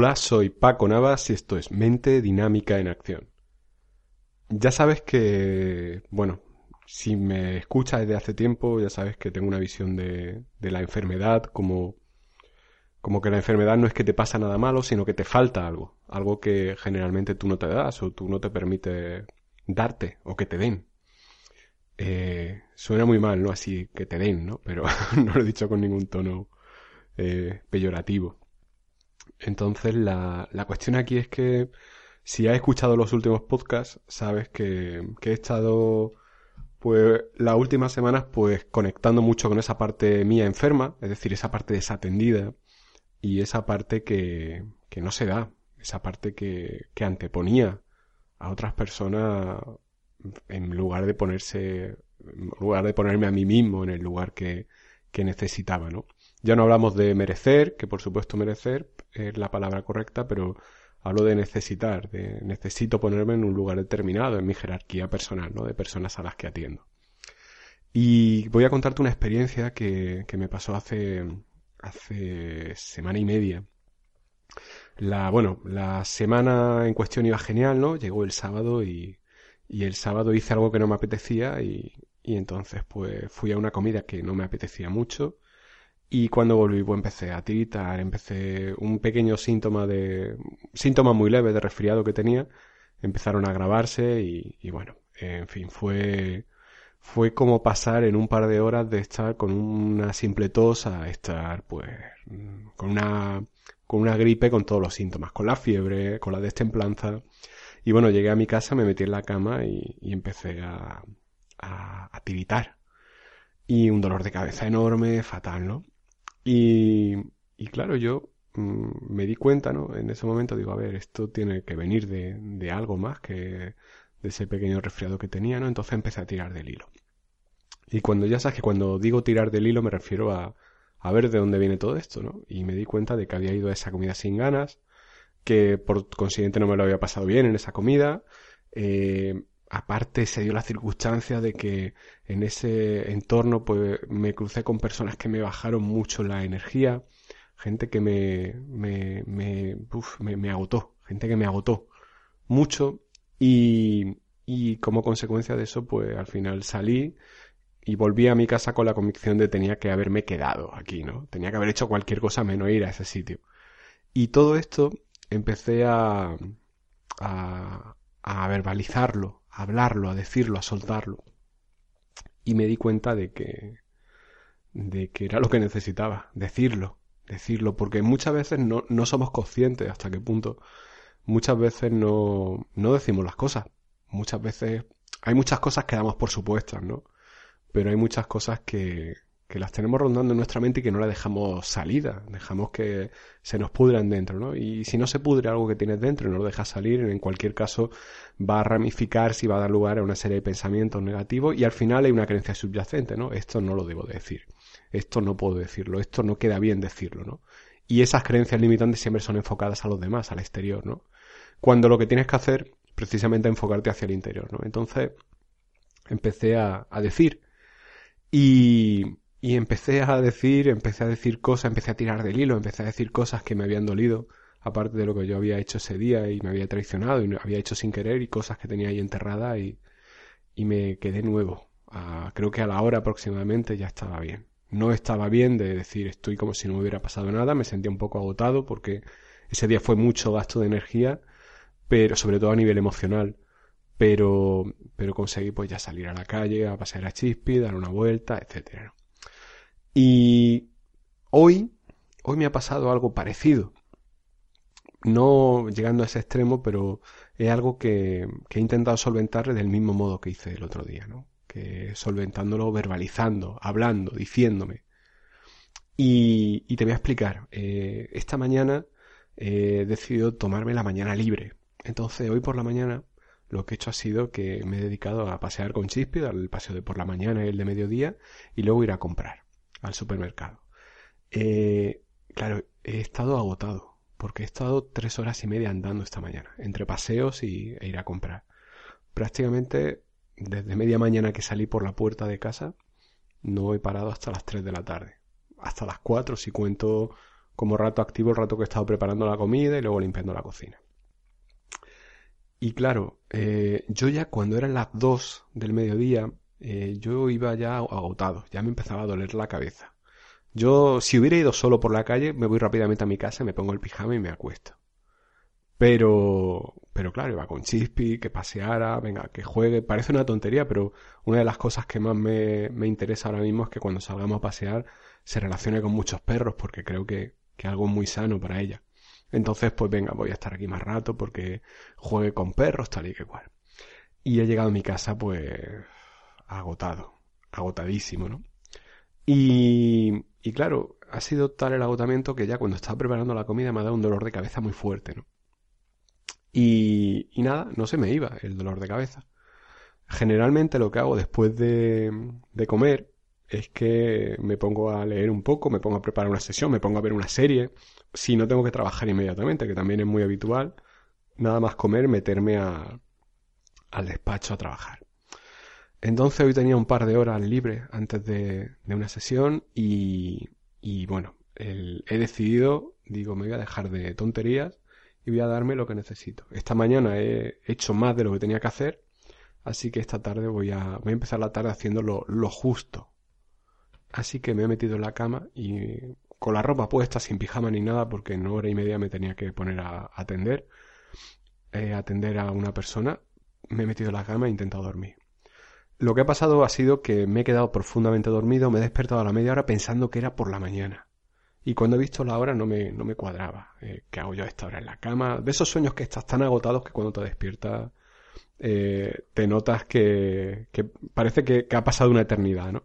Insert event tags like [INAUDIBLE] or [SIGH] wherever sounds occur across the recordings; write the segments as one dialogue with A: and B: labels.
A: Hola, soy Paco Navas y esto es Mente Dinámica en Acción. Ya sabes que, bueno, si me escuchas desde hace tiempo, ya sabes que tengo una visión de, la enfermedad como, como que la enfermedad no es que te pasa nada malo, sino que te falta algo, algo que generalmente tú no te das o tú no te permites darte o que te den. Eh, suena muy mal, ¿no? Así que te den, ¿no? Pero [LAUGHS] no lo he dicho con ningún tono eh, peyorativo. Entonces la, la cuestión aquí es que si has escuchado los últimos podcasts, sabes que, que he estado pues las últimas semanas pues conectando mucho con esa parte mía enferma, es decir, esa parte desatendida y esa parte que, que no se da, esa parte que, que anteponía a otras personas en lugar de ponerse, en lugar de ponerme a mí mismo en el lugar que, que necesitaba, ¿no? Ya no hablamos de merecer, que por supuesto merecer es la palabra correcta, pero hablo de necesitar, de necesito ponerme en un lugar determinado en mi jerarquía personal, ¿no? De personas a las que atiendo. Y voy a contarte una experiencia que, que me pasó hace, hace semana y media. La, bueno, la semana en cuestión iba genial, ¿no? Llegó el sábado y, y el sábado hice algo que no me apetecía y, y entonces pues fui a una comida que no me apetecía mucho y cuando volví, pues empecé a tiritar, empecé un pequeño síntoma de, síntomas muy leves de resfriado que tenía, empezaron a grabarse y, y bueno, en fin, fue, fue como pasar en un par de horas de estar con una simple tos a estar, pues, con una, con una gripe con todos los síntomas, con la fiebre, con la destemplanza. Y bueno, llegué a mi casa, me metí en la cama y, y empecé a, a, a tiritar. Y un dolor de cabeza enorme, fatal, ¿no? Y, claro, yo mm, me di cuenta, ¿no? En ese momento digo, a ver, esto tiene que venir de, de algo más que de ese pequeño resfriado que tenía, ¿no? Entonces empecé a tirar del hilo. Y cuando ya sabes que cuando digo tirar del hilo me refiero a, a ver de dónde viene todo esto, ¿no? Y me di cuenta de que había ido a esa comida sin ganas, que por consiguiente no me lo había pasado bien en esa comida, eh, aparte se dio la circunstancia de que en ese entorno pues me crucé con personas que me bajaron mucho la energía, gente que me, me, me, agotó, gente que me agotó mucho y, y como consecuencia de eso pues al final salí y volví a mi casa con la convicción de tenía que haberme quedado aquí, ¿no? Tenía que haber hecho cualquier cosa menos ir a ese sitio. Y todo esto empecé a, a verbalizarlo, hablarlo, a decirlo, a soltarlo. Y me di cuenta de que, de que era lo que necesitaba, decirlo, decirlo, porque muchas veces no, no somos conscientes hasta qué punto muchas veces no, no decimos las cosas. Muchas veces hay muchas cosas que damos por supuestas, ¿no? Pero hay muchas cosas que, que las tenemos rondando en nuestra mente y que no las dejamos salida, dejamos que se nos pudran dentro, ¿no? Y si no se pudre algo que tienes dentro y no lo dejas salir, en cualquier caso va a ramificarse y va a dar lugar a una serie de pensamientos negativos y al final hay una creencia subyacente, ¿no? Esto no lo debo decir, esto no puedo decirlo, esto no queda bien decirlo, ¿no? Y esas creencias limitantes siempre son enfocadas a los demás, al exterior, ¿no? Cuando lo que tienes que hacer precisamente es enfocarte hacia el interior, ¿no? Entonces empecé a, a decir y, y empecé a decir, empecé a decir cosas, empecé a tirar del hilo, empecé a decir cosas que me habían dolido, aparte de lo que yo había hecho ese día y me había traicionado y había hecho sin querer y cosas que tenía ahí enterradas y, y me quedé nuevo. Creo que a la hora aproximadamente ya estaba bien. No estaba bien de decir estoy como si no me hubiera pasado nada, me sentía un poco agotado porque ese día fue mucho gasto de energía, pero sobre todo a nivel emocional. Pero, pero conseguí pues ya salir a la calle, a pasear a Chispi, dar una vuelta, etcétera. Y hoy, hoy me ha pasado algo parecido. No llegando a ese extremo, pero es algo que, he intentado solventar del mismo modo que hice el otro día, ¿no? Que solventándolo, verbalizando, hablando, diciéndome. Y, y te voy a explicar. Eh, esta mañana he decidido tomarme la mañana libre. Entonces hoy por la mañana lo que he hecho ha sido que me he dedicado a pasear con Chispi, al paseo de por la mañana y el de mediodía, y luego ir a comprar al supermercado. Eh, claro, he estado agotado, porque he estado tres horas y media andando esta mañana, entre paseos y, e ir a comprar. Prácticamente desde media mañana que salí por la puerta de casa, no he parado hasta las 3 de la tarde. Hasta las 4 si cuento como rato activo el rato que he estado preparando la comida y luego limpiando la cocina. Y claro, eh, yo ya cuando eran las 2 del mediodía, eh, yo iba ya agotado, ya me empezaba a doler la cabeza. Yo, si hubiera ido solo por la calle, me voy rápidamente a mi casa, me pongo el pijama y me acuesto. Pero, pero claro, iba con Chispi, que paseara, venga, que juegue. Parece una tontería, pero una de las cosas que más me, me interesa ahora mismo es que cuando salgamos a pasear se relacione con muchos perros, porque creo que, que algo muy sano para ella. Entonces, pues venga, voy a estar aquí más rato porque juegue con perros, tal y que cual. Y he llegado a mi casa, pues, agotado, agotadísimo, ¿no? Y, y claro, ha sido tal el agotamiento que ya cuando estaba preparando la comida me ha dado un dolor de cabeza muy fuerte, ¿no? Y, y nada, no se me iba el dolor de cabeza. Generalmente lo que hago después de, de comer es que me pongo a leer un poco, me pongo a preparar una sesión, me pongo a ver una serie, si no tengo que trabajar inmediatamente, que también es muy habitual, nada más comer, meterme a, al despacho a trabajar. Entonces hoy tenía un par de horas libres antes de, de una sesión y, y bueno, he decidido, digo, me voy a dejar de tonterías y voy a darme lo que necesito. Esta mañana he hecho más de lo que tenía que hacer, así que esta tarde voy a, voy a empezar la tarde haciendo lo, justo. Así que me he metido en la cama y con la ropa puesta, sin pijama ni nada, porque en hora y media me tenía que poner a atender, eh, atender a una persona. Me he metido en la cama e intentado dormir. Lo que ha pasado ha sido que me he quedado profundamente dormido, me he despertado a la media hora pensando que era por la mañana. Y cuando he visto la hora no me, no me cuadraba. Eh, ¿Qué hago yo a esta hora en la cama? De esos sueños que estás tan agotados que cuando te despiertas eh, te notas que, que parece que, ha pasado una eternidad, ¿no?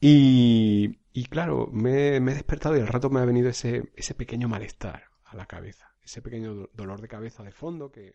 A: Y, y claro, me, me, he despertado y al rato me ha venido ese, ese pequeño malestar a la cabeza. Ese pequeño dolor de cabeza de fondo que...